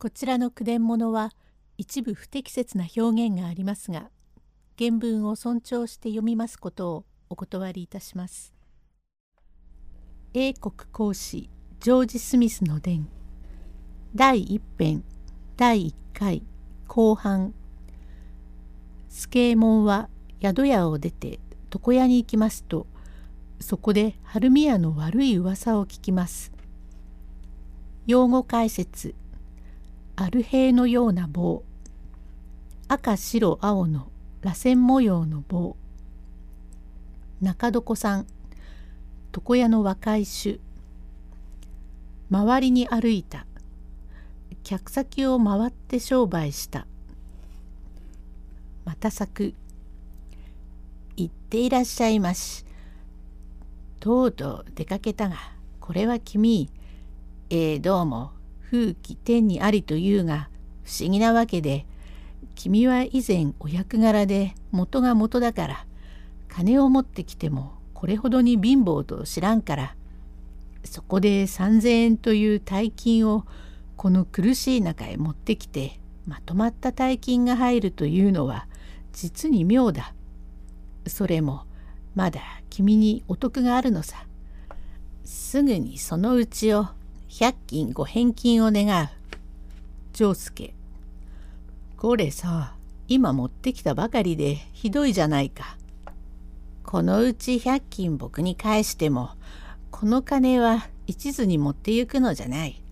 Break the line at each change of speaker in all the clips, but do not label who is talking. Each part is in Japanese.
こちらの句伝物は一部不適切な表現がありますが原文を尊重して読みますことをお断りいたします。英国講師ジョージ・スミスの伝第一編第一回後半助右衛門は宿屋を出て床屋に行きますとそこで春宮の悪い噂を聞きます。用語解説アルヘイのような棒。赤白青の螺旋模様の棒。中床さん。床屋の若い種周りに歩いた。客先を回って商売した。また咲く行っていらっしゃいましとうとう出かけたがこれは君。えー、どうも。風紀天にありというが不思議なわけで君は以前お役柄で元が元だから金を持ってきてもこれほどに貧乏と知らんからそこで3,000円という大金をこの苦しい中へ持ってきてまとまった大金が入るというのは実に妙だ。それもまだ君にお得があるのさ。すぐにそのうちを百金ご返金を願う。長介。これさ、今持ってきたばかりでひどいじゃないか。このうち百金僕に返しても、この金は一途に持ってゆくのじゃない。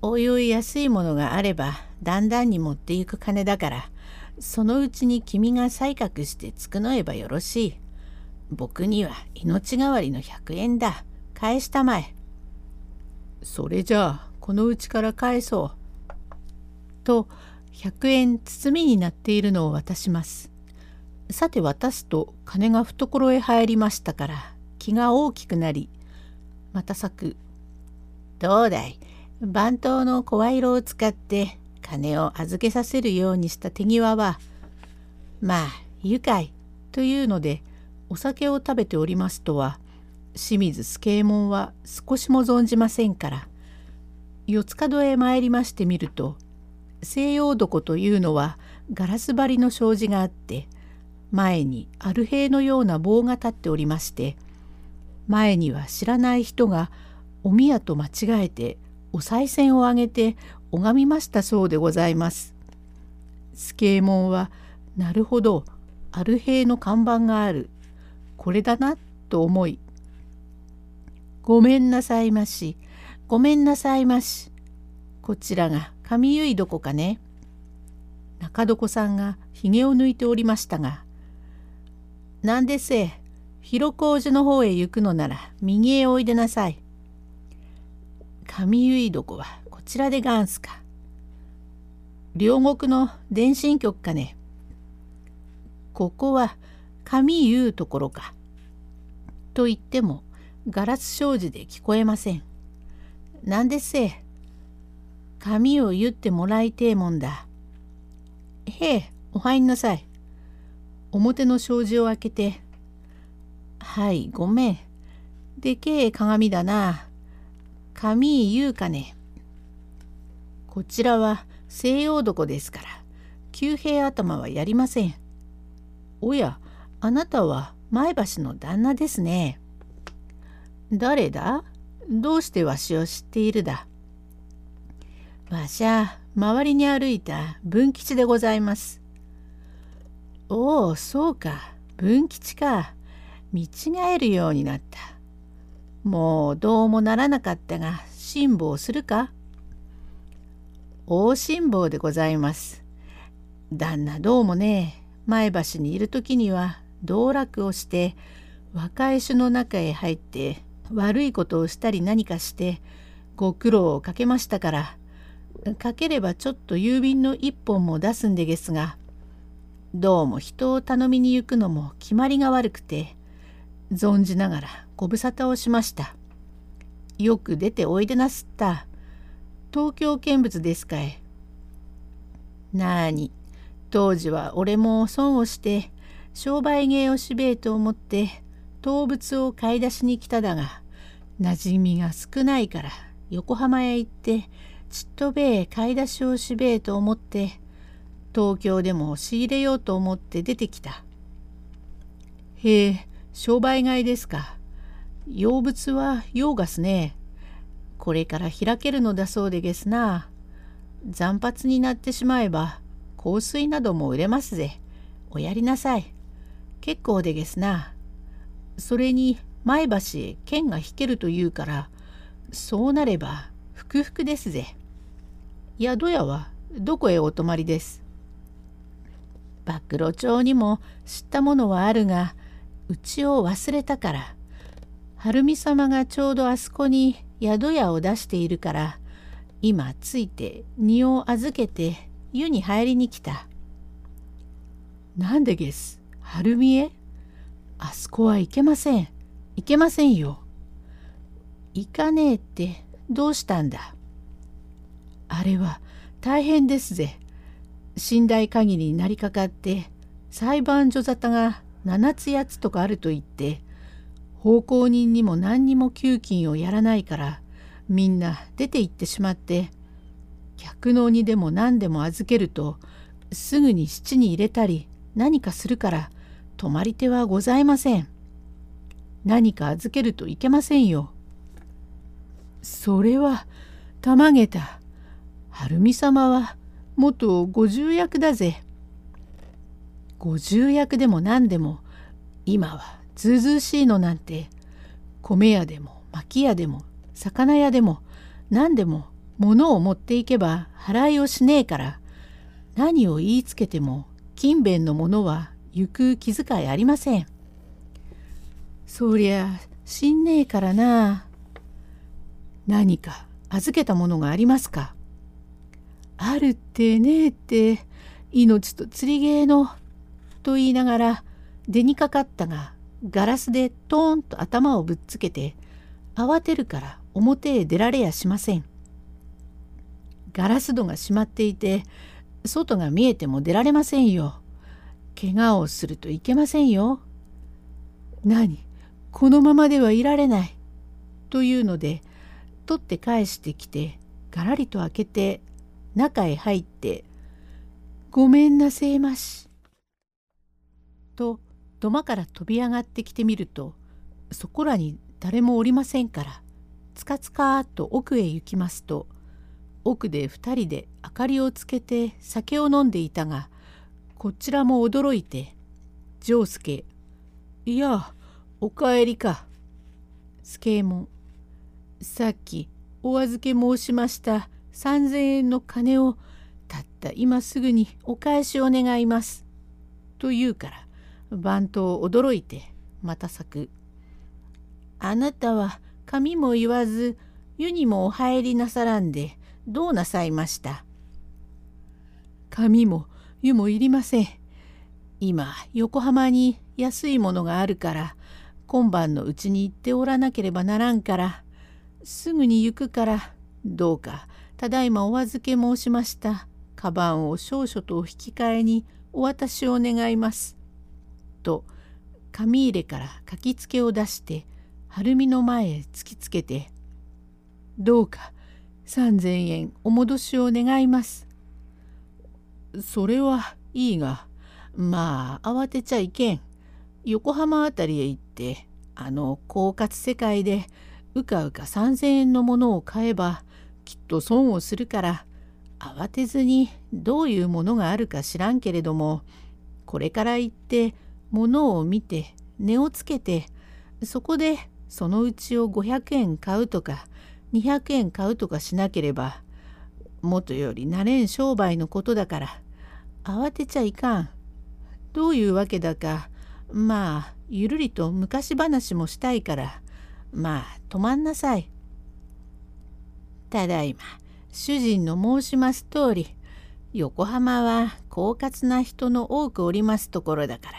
おいおい安いものがあれば、だんだんに持ってゆく金だから、そのうちに君が採覚して償えばよろしい。僕には命代わりの百円だ。返したまえ。それじゃあこのうちから返そう。と100円包みになっているのを渡します。さて渡すと金が懐へ入りましたから気が大きくなりまた咲く。どうだい？番頭の声色を使って金を預けさせるようにした手際はまあ愉快というのでお酒を食べておりますとは清水助右衛門は少しも存じませんから四つ角へ参りましてみると西洋床というのはガラス張りの障子があって前にアル兵のような棒が立っておりまして前には知らない人がお宮と間違えてお賽銭をあげて拝みましたそうでございます。助右衛門はなるほどアル兵の看板があるこれだなと思いごめんなさいまし。ごめんなさいまし。こちらが上結どこかね。中床さんがひげを抜いておりましたが、なんでせ、広小路の方へ行くのなら右へおいでなさい。上結床はこちらでがんすか。両国の電信局かね。ここは上言うところか。と言ってもガラス障子で聞こえません。なんでせ髪を言ってもらいてえもんだ。へえ、お入んなさい。表の障子を開けて。はい、ごめん。でけえ鏡だな。髪言うかね。こちらは西洋床ですから、旧兵頭はやりません。おや、あなたは前橋の旦那ですね。誰だ？どうしてわしを知っているだ？わしゃ周りに歩いた文吉でございます。おおそうか文吉か見違えるようになった。もうどうもならなかったが辛抱するか？大辛抱でございます。旦那どうもね前橋にいる時には道楽をして若い種の中へ入って悪いことをしたり何かしてご苦労をかけましたからかければちょっと郵便の一本も出すんでげすがどうも人を頼みに行くのも決まりが悪くて存じながらご無沙汰をしました。よく出ておいでなすった。東京見物ですかい。なあに当時は俺も損をして商売芸をしべえと思って動物を買い出しに来ただが馴染みが少ないから横浜へ行ってちっとべえ買い出しをしべえと思って東京でも仕入れようと思って出てきた。へえ商売買いですか。養物は用がすね。これから開けるのだそうでげすな。残髪になってしまえば香水なども売れますぜ。おやりなさい。結構でげすな。それに前橋へ剣が引けるというからそうなればふくですぜ。宿屋はどこへお泊まりです？暴露町にも知ったものはあるがうちを忘れたから晴美様がちょうどあそこに宿屋を出しているから今ついて荷を預けて湯に入りに来た。なんでげす晴美へ？あそこは行けません。行けませんよ。行かねえってどうしたんだ？あれは大変ですぜ。寝台限りになりかかって裁判所沙汰が7つ8つとかあると言って奉公人にも何にも給金をやらないからみんな出て行ってしまって客の鬼でも何でも預けるとすぐに七に入れたり何かするから泊まり手はございません。何か預けるといけませんよ。それはたまげた。晴美様は元五十役だぜ。五十役でも何でも今はずうずうしいのなんて米屋でも薪屋でも魚屋でも何でも物を持っていけば払いをしねえから何を言いつけても勤勉の者は行く気遣いありません。そりゃ死んねえからな。何か預けたものがありますか？あるってねえって命と釣りゲーのと言いながら出にかかったがガラスでトーンと頭をぶっつけて慌てるから表へ出られやしません。ガラス戸が閉まっていて外が見えても出られませんよ。怪我をするといけませんよ。何？このままではいられない。というので取って返してきてがらりと開けて中へ入って「ごめんなせえまし」と土間から飛び上がってきてみるとそこらに誰もおりませんからつかつかっと奥へ行きますと奥で2人で明かりをつけて酒を飲んでいたがこちらも驚いて「丈介いやおかえりか」助右衛門さっきお預け申しました3,000円の金をたった今すぐにお返しを願います。と言うから番頭驚いてまた咲く。あなたは髪も言わず湯にもお入りなさらんでどうなさいました？髪も湯もいりません。今横浜に安いものがあるから今晩のうちに行っておらなければならんからすぐに行くからどうかただいまお預け申しましたカバンを少々とお引き換えにお渡しを願います。と紙入れから書きつけを出して晴美の前へ突きつけて「どうか3,000円お戻しを願います」それはいいがまあ慌てちゃいけん。横浜あたりへ行ってあの狡猾世界でうかうか3,000円のものを買えばきっと損をするから慌てずにどういうものがあるか知らんけれどもこれから行って物を見て値をつけてそこでそのうちを500円買うとか200円買うとかしなければ元より慣れん商売のことだから慌てちゃいかん。どういうわけだかまあゆるりと昔話もしたいからまあ止まんなさい。ただいま主人の申します通り横浜は狡猾な人の多くおりますところだから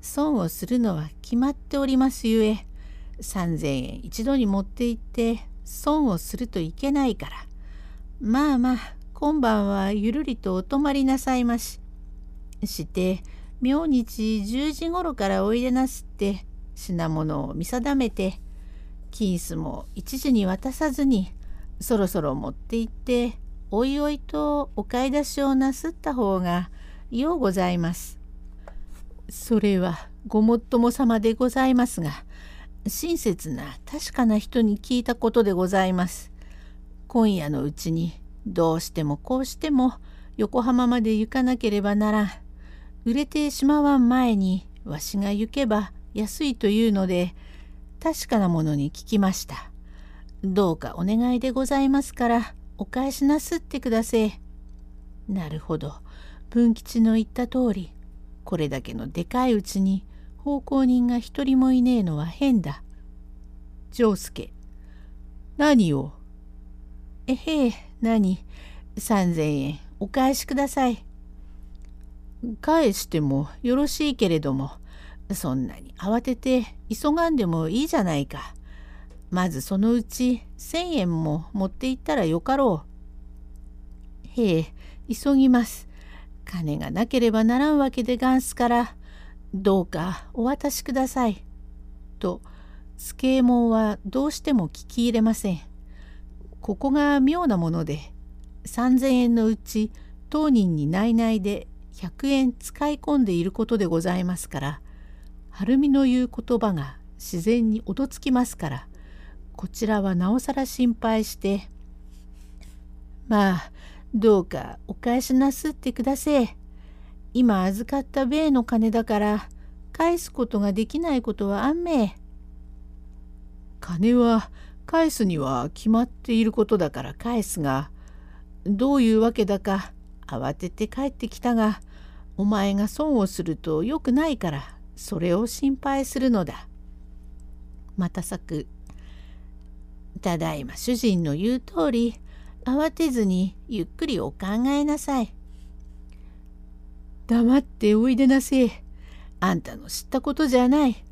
損をするのは決まっておりますゆえ3,000円一度に持って行って損をするといけないからまあまあ今晩はゆるりとお泊まりなさいまし。して明日10時ごろからおいでなすって品物を見定めて金子も一時に渡さずにそろそろ持って行っておいおいとお買い出しをなすった方がようございます。それはごもっとも様でございますが親切な確かな人に聞いたことでございます。今夜のうちにどうしてもこうしても横浜まで行かなければならん。売れてしまわん前にわしが行けば安いというので確かなものに聞きました。どうかお願いでございますからお返しなすってくだせえ。なるほど。文吉の言った通りこれだけのでかいうちに奉公人が一人もいねえのは変だ。丈介。何を？えへえ、何？三千円お返しください。返してもよろしいけれども、そんなに慌てて急がんでもいいじゃないか。まずそのうち千円も持って行ったらよかろう。へえ、急ぎます。金がなければならんわけでがんすから、どうかお渡しください。と、助右衛門はどうしても聞き入れません。ここが妙なもので3,000円のうち当人に内々で100円使い込んでいることでございますから晴美の言う言葉が自然におどつきますからこちらはなおさら心配して「まあどうかお返しなすってくだせえ。今預かった米の金だから返すことができないことはあんめえ。
金は返すには決まっていることだから返すがどういうわけだか慌てて帰ってきたがお前が損をするとよくないからそれを心配するのだ。
またさくただいま主人の言う通り慌てずにゆっくりお考えなさい。
黙っておいでなせえ。あんたの知ったことじゃない。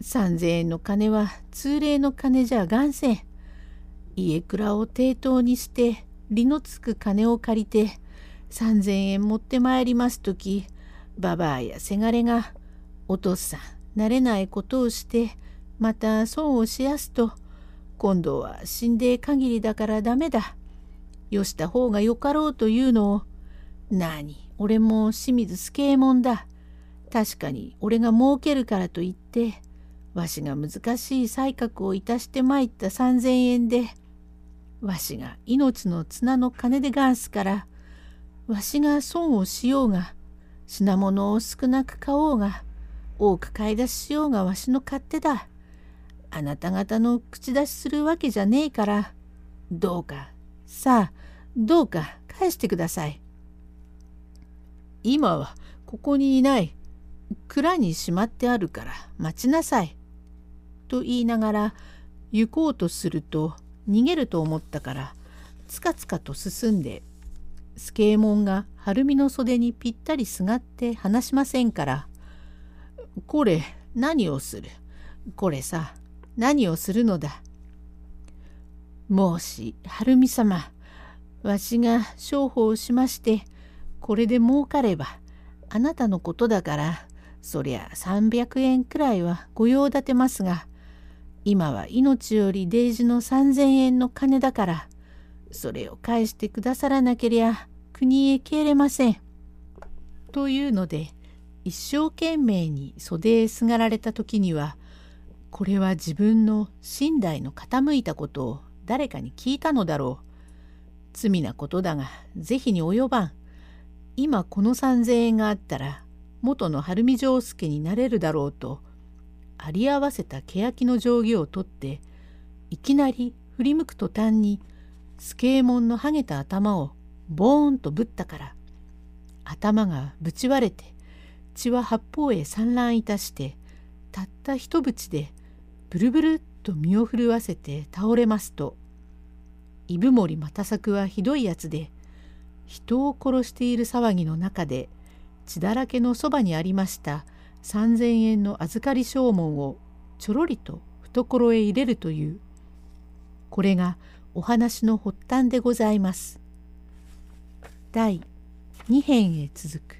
3,000円の金は通例の金じゃがんせん。家蔵を抵当にして利のつく金を借りて3,000円持ってまいりますときばばあやせがれがお父さん慣れないことをしてまた損をしやすと今度は死んで限りだからダメだ。よした方がよかろうというのを何俺も清水助右衛門だ。確かに俺が儲けるからと言ってわしが難しい才覚をいたしてまいった3,000円でわしが命の綱の金でがんすからわしが損をしようが品物を少なく買おうが多く買い出ししようがわしの勝手だ。あなた方の口出しするわけじゃねえからどうかさあどうか返してください。今はここにいない蔵にしまってあるから待ちなさい。と言いながら行こうとすると逃げると思ったからつかつかと進んで助右衛門が晴美の袖にぴったりすがって話しませんから「これ何をする？これさ何をするのだ」もし晴美様わしが商法をしましてこれで儲かればあなたのことだからそりゃ300円くらいは御用立てますが今は命よりデイジの3,000円の金だからそれを返してくださらなけりゃ国へ帰れません。というので一生懸命に袖へすがられた時にはこれは自分の身代の傾いたことを誰かに聞いたのだろう。罪なことだが是非に及ばん。今この3,000円があったら元の晴美丈介になれるだろうとあり合わせた欅の定規を取っていきなり振り向く途端に助右衛門のはげた頭をボーンとぶったから頭がぶち割れて血は八方へ散乱いたしてたった一淵でブルブルっと身を震わせて倒れますと伊布森又作はひどいやつで人を殺している騒ぎの中で血だらけのそばにありました3,000円の預かり証文をちょろりと懐へ入れるというこれがお話の発端でございます。第2編へ続く